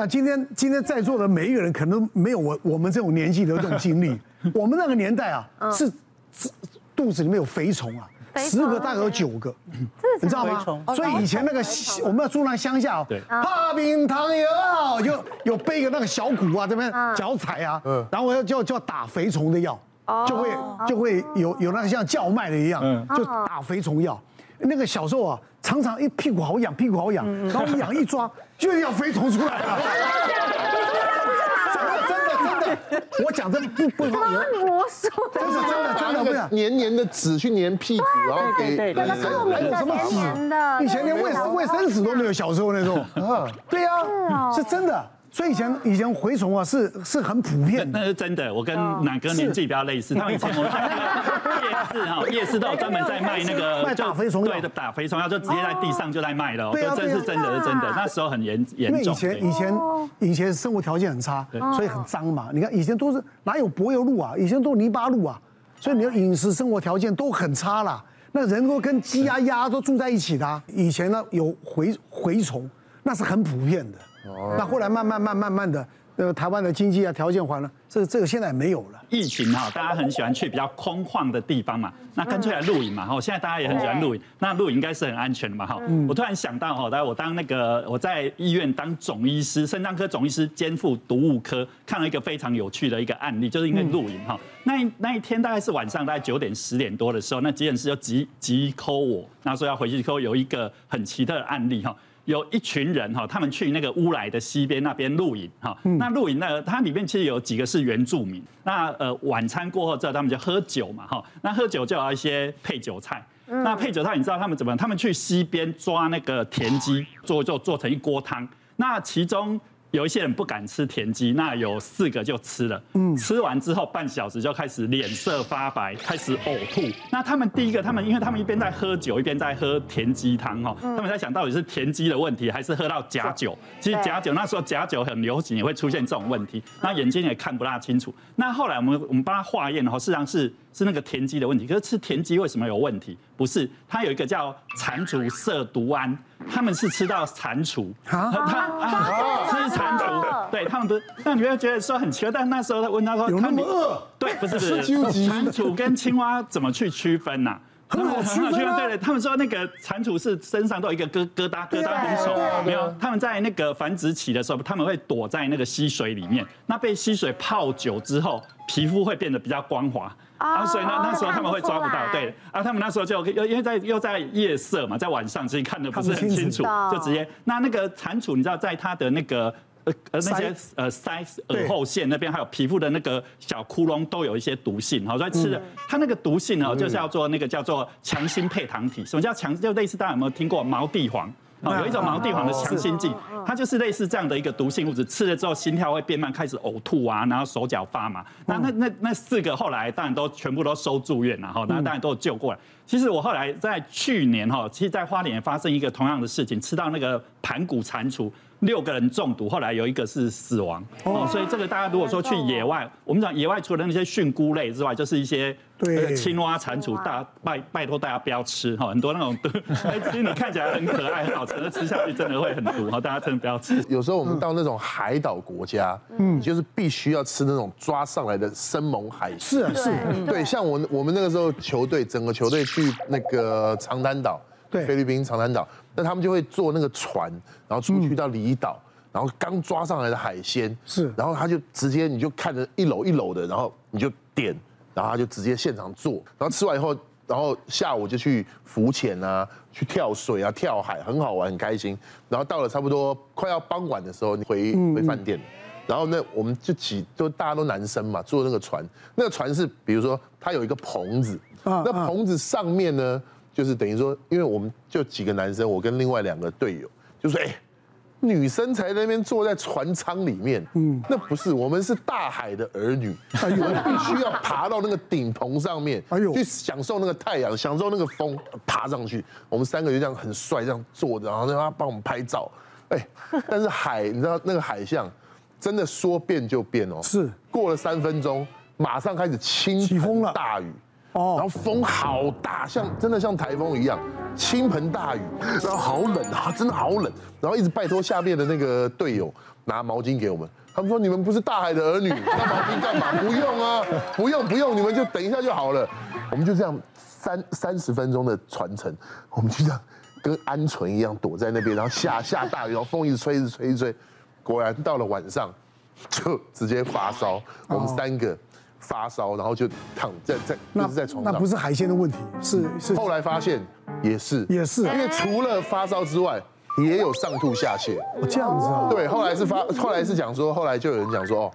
啊，今天今天在座的每一个人可能没有我我们这种年纪的这种经历。我们那个年代啊，是肚子里面有肥虫啊，十个大概有九个，你知道吗？所以以前那个我们要住那乡下，对，怕冰糖油，就有背个那个小鼓啊，这边脚踩啊，然后要就就要打肥虫的药，就会就会有有那个像叫卖的一样，就打肥虫药。那个小时候啊，常常一屁股好痒，屁股好痒，然后一痒一抓，就要飞虫出来了。真的真的真的，我讲这不不好。魔术。真的真的真的不是。黏黏的纸去黏屁股，然后给。对对对。还有什么纸？以前连卫卫生纸都没有，小时候那种。啊，对呀，是真的。所以以前以前蛔虫啊是是很普遍的，那是真的。我跟南哥年纪比较类似，他们以前我们 夜市哈，夜市都有专门在卖那个卖打蛔虫药，对的，打蛔虫药就直接在地上就在卖了。对啊，这是真的，是真的。那时候很严严重。以前以前以前生活条件很差，所以很脏嘛。你看以前都是哪有柏油路啊？以前都是泥巴路啊，所以你的饮食生活条件都很差啦。那人都跟鸡啊鸭都住在一起的。以前呢有蛔蛔虫，那是很普遍的。那后来慢慢慢慢慢的，那个台湾的经济啊条件缓了，这这个现在也没有了。疫情哈，大家很喜欢去比较空旷的地方嘛，那干脆来露营嘛哈。现在大家也很喜欢露营，那露营应该是很安全的嘛哈。我突然想到哈，在我当那个我在医院当总医师，肾脏科总医师兼负毒物科，看了一个非常有趣的一个案例，就是因为露营哈。那那一天大概是晚上大概九点十点多的时候，那急诊室就急急 call 我，那说要回去 call 有一个很奇特的案例哈。有一群人哈，他们去那个乌来的西边那边露营哈。那露营呢，它里面其实有几个是原住民。那呃晚餐过后之后，他们就喝酒嘛哈。那喝酒就要一些配酒菜。那配酒菜，你知道他们怎么？他们去西边抓那个田鸡，做做做成一锅汤。那其中。有一些人不敢吃田鸡，那有四个就吃了。嗯，吃完之后半小时就开始脸色发白，开始呕吐。那他们第一个，他们因为他们一边在喝酒，一边在喝田鸡汤哈，他们在想到底是田鸡的问题，还是喝到假酒？其实假酒那时候假酒很流行，也会出现这种问题。那眼睛也看不大清楚。那后来我们我们帮他化验的话，事实上是。是那个田鸡的问题，可是吃田鸡为什么有问题？不是，它有一个叫蟾蜍色毒胺，他们是吃到蟾蜍，他吃蟾蜍，对他们不是，那你会觉得说很奇怪，但那时候他问他说，有那么饿？对，不是不是，蟾蜍跟青蛙怎么去区分呐？很好区分啊。对对，他们说那个蟾蜍是身上都有一个疙疙瘩疙瘩很丑，没有，他们在那个繁殖期的时候，他们会躲在那个溪水里面，那被溪水泡久之后，皮肤会变得比较光滑。啊，所以呢，那时候他们会抓不到，对，啊，他们那时候就又因为在又在夜色嘛，在晚上，所以看的不是很清楚，就直接那那个蟾蜍，你知道，在它的那个呃呃那些呃腮耳后线那边，还有皮肤的那个小窟窿，都有一些毒性，好，所以吃的它那个毒性呢，就是叫做那个叫做强心配糖体，什么叫强？就类似大家有没有听过毛地黄？有一种毛地黄的强心剂，它就是类似这样的一个毒性物质，吃了之后心跳会变慢，开始呕吐啊，然后手脚发麻。那那那那四个后来当然都全部都收住院了哈，那当然都有救过来。其实我后来在去年哈，其实，在花莲也发生一个同样的事情，吃到那个盘古蟾蜍。六个人中毒，后来有一个是死亡哦，所以这个大家如果说去野外，我们讲野外除了那些蕈菇类之外，就是一些对青蛙、蟾蜍，大拜拜托大家不要吃哈，很多那种毒，其实你看起来很可爱、很好吃，的吃下去真的会很毒 哈，大家真的不要吃。有时候我们到那种海岛国家，嗯，就是必须要吃那种抓上来的生猛海鲜。是啊，是，对，像我我们那个时候球队，整个球队去那个长滩岛。对，菲律宾长滩岛，那他们就会坐那个船，然后出去到离岛，然后刚抓上来的海鲜是，然后他就直接你就看着一篓一篓的，然后你就点，然后他就直接现场做，然后吃完以后，然后下午就去浮潜啊，去跳水啊，跳海，很好玩，很开心。然后到了差不多快要傍晚的时候，你回回饭店，然后呢，我们就几就大家都男生嘛，坐那个船，那个船是比如说它有一个棚子，那棚子上面呢。就是等于说，因为我们就几个男生，我跟另外两个队友，就说：“哎，女生才在那边坐在船舱里面，嗯，那不是，我们是大海的儿女，我们必须要爬到那个顶棚上面，哎呦，去享受那个太阳，享受那个风，爬上去。我们三个就这样很帅，这样坐着，然后让他帮我们拍照。哎，但是海，你知道那个海象，真的说变就变哦，是过了三分钟，马上开始倾盆大雨。”哦，然后风好大，像真的像台风一样，倾盆大雨，然后好冷啊，真的好冷，然后一直拜托下面的那个队友拿毛巾给我们。他们说：“你们不是大海的儿女，拿毛巾干嘛？不用啊，不用不用，你们就等一下就好了。”我们就这样三三十分钟的传承，我们就这样跟鹌鹑一样躲在那边，然后下下大雨，然后风一直吹，一直吹，一直吹。果然到了晚上，就直接发烧。我们三个发烧，然后就躺在在一直在床上。那不是海鲜的问题，是是。后来发现也是也是，因为除了发烧之外。也有上吐下泻，哦，这样子啊？对，后来是发，后来是讲说，后来就有人讲说，哦，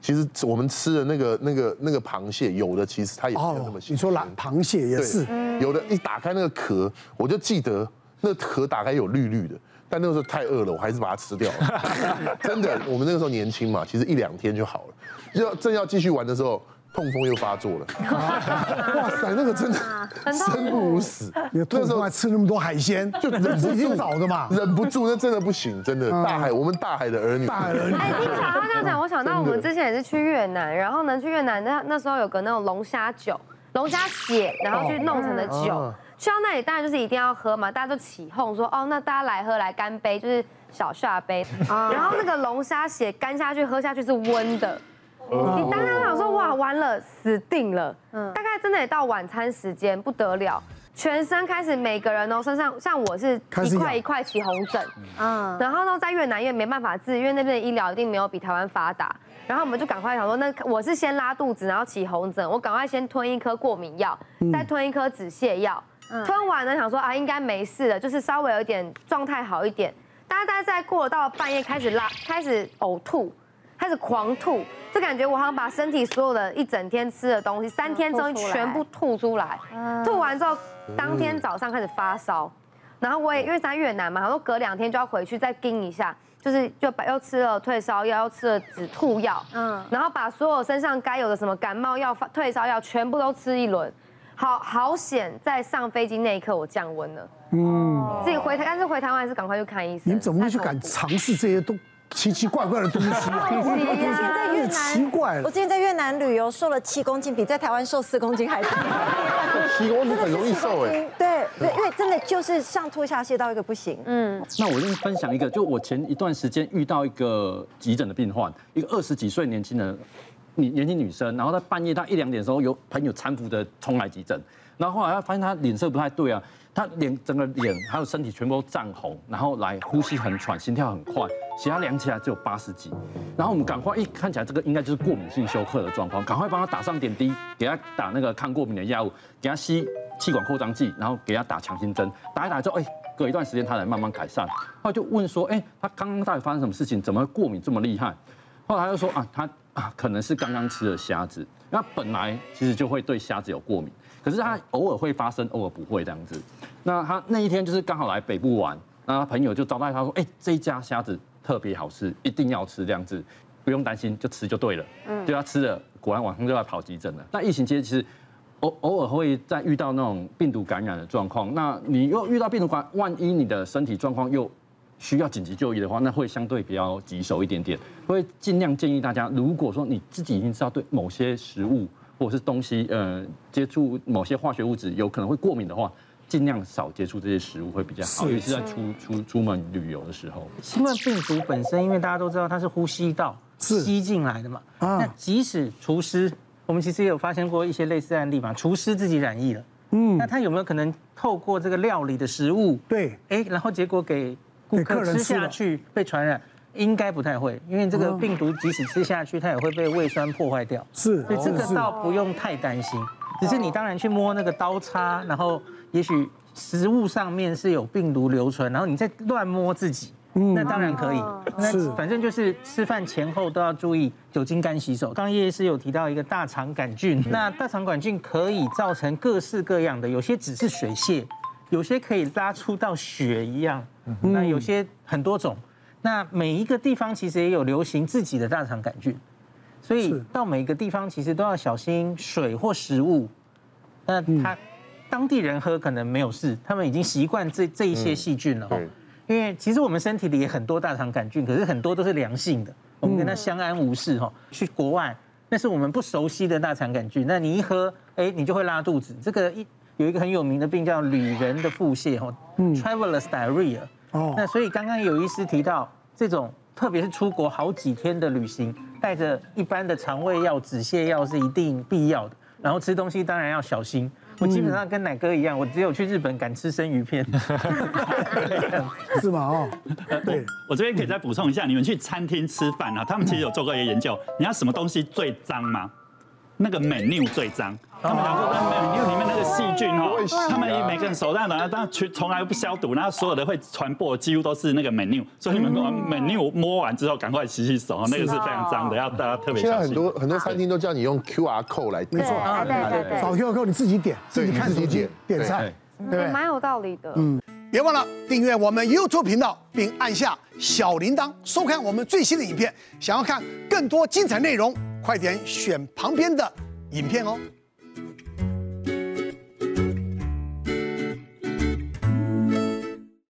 其实我们吃的那个那个那个螃蟹，有的其实它也没有那么腥。你说蓝螃蟹也是，有的一打开那个壳，我就记得那壳打开有绿绿的，但那个时候太饿了，我还是把它吃掉了。真的，我们那个时候年轻嘛，其实一两天就好了。要正要继续玩的时候。痛风又发作了，哇塞，那个真的生不如死。你那时候还吃那么多海鲜，就忍不住找的嘛，忍不住，那真的不行，真的。大海，我们大海的儿女。大海儿女。哎，听小哈这样讲，我想到我们之前也是去越南，然后呢去越南那那时候有个那种龙虾酒，龙虾血，然后去弄成的酒，去到那里当然就是一定要喝嘛，大家都起哄说哦，那大家来喝来干杯，就是小下杯。然后那个龙虾血干下去喝下去是温的。你当时想说哇，完了，死定了。嗯，大概真的也到晚餐时间，不得了，全身开始每个人哦身上，像我是一块一块起红疹。嗯，然后呢，在越南因为没办法治，因为那边的医疗一定没有比台湾发达。然后我们就赶快想说，那我是先拉肚子，然后起红疹，我赶快先吞一颗过敏药，再吞一颗止泻药。吞完呢想说啊，应该没事了，就是稍微有一点状态好一点。大家在过了到半夜开始拉，开始呕吐。开始狂吐，就感觉我好像把身体所有的一整天吃的东西，三天之后全部吐出来。吐完之后，当天早上开始发烧，然后我也因为在越南嘛，然后隔两天就要回去再盯一下，就是就把又吃了退烧药，又吃了止吐药，嗯，然后把所有身上该有的什么感冒药、退烧药全部都吃一轮。好好险，在上飞机那一刻我降温了，嗯，自己回台，但是回台湾还是赶快去看医生。你怎么会去敢尝试这些都？奇奇怪怪的东西，我之前在越南，我之前在越南旅游，瘦了七公斤，比在台湾瘦四公斤还多。七公斤很容易瘦哎。对对，因为真的就是上吐下泻到一个不行。嗯。那我跟你分享一个，就我前一段时间遇到一个急诊的病患，一个二十几岁年轻人，女年轻女生，然后在半夜她一两点的时候，有朋友搀扶的冲来急诊，然后后来她发现她脸色不太对啊。他脸整个脸还有身体全部都涨红，然后来呼吸很喘，心跳很快，血压量起来只有八十几。然后我们赶快一看起来这个应该就是过敏性休克的状况，赶快帮他打上点滴，给他打那个抗过敏的药物，给他吸气管扩张剂，然后给他打强心针。打一打之后，哎，隔一段时间他才慢慢改善。后就问说，哎，他刚刚到底发生什么事情？怎么会过敏这么厉害？后来他就说啊，他啊可能是刚刚吃了虾子，那本来其实就会对虾子有过敏。可是他偶尔会发生，偶尔不会这样子。那他那一天就是刚好来北部玩，那他朋友就招待他说：“哎，这一家虾子特别好吃，一定要吃这样子，不用担心，就吃就对了。”嗯，对他吃了，果然晚上就要跑急诊了。那疫情期间其实偶偶尔会再遇到那种病毒感染的状况，那你又遇到病毒感，万一你的身体状况又需要紧急就医的话，那会相对比较棘手一点点。会尽量建议大家，如果说你自己已经知道对某些食物。或者是东西，呃，接触某些化学物质有可能会过敏的话，尽量少接触这些食物会比较好。尤其是在出出出门旅游的时候。新冠病毒本身，因为大家都知道它是呼吸道吸进来的嘛，那即使厨师，我们其实也有发现过一些类似案例嘛，厨师自己染疫了，嗯，那他有没有可能透过这个料理的食物，对，哎，然后结果给顾客吃下去被传染？应该不太会，因为这个病毒即使吃下去，它也会被胃酸破坏掉。是，所以这个倒不用太担心。只是你当然去摸那个刀叉，然后也许食物上面是有病毒留存，然后你再乱摸自己，那当然可以。那反正就是吃饭前后都要注意酒精干洗手。刚刚叶医师有提到一个大肠杆菌，那大肠杆菌可以造成各式各样的，有些只是水泻，有些可以拉出到血一样，那有些很多种。那每一个地方其实也有流行自己的大肠杆菌，所以到每个地方其实都要小心水或食物。那他当地人喝可能没有事，他们已经习惯这这一些细菌了。因为其实我们身体里也很多大肠杆菌，可是很多都是良性的，我们跟它相安无事哈。去国外那是我们不熟悉的大肠杆菌，那你一喝，哎，你就会拉肚子。这个一有一个很有名的病叫旅人的腹泻哈，Travelers diarrhea。哦，那所以刚刚有医师提到这种特别是出国好几天的旅行，带着一般的肠胃药、止泻药是一定必要的。然后吃东西当然要小心。我基本上跟奶哥一样，我只有去日本敢吃生鱼片，是吗？哦，对，我这边可以再补充一下，你们去餐厅吃饭啊，他们其实有做过一个研究，你知道什么东西最脏吗？那个 menu 最脏。他们讲说，menu 里面那个细菌哦，他们每个人手上的，但全从来不消毒，然后所有的会传播几乎都是那个 menu，所以你们 menu 摸完之后赶快洗洗手，那个是非常脏的，要大家特别小心。现在很多很多餐厅都叫你用 QR code 来点，没错，对对对，扫 QR code 你自己点，自己看手机点菜，对，蛮有道理的。嗯，别忘了订阅我们 YouTube 频道，并按下小铃铛，收看我们最新的影片。想要看更多精彩内容，快点选旁边的影片哦。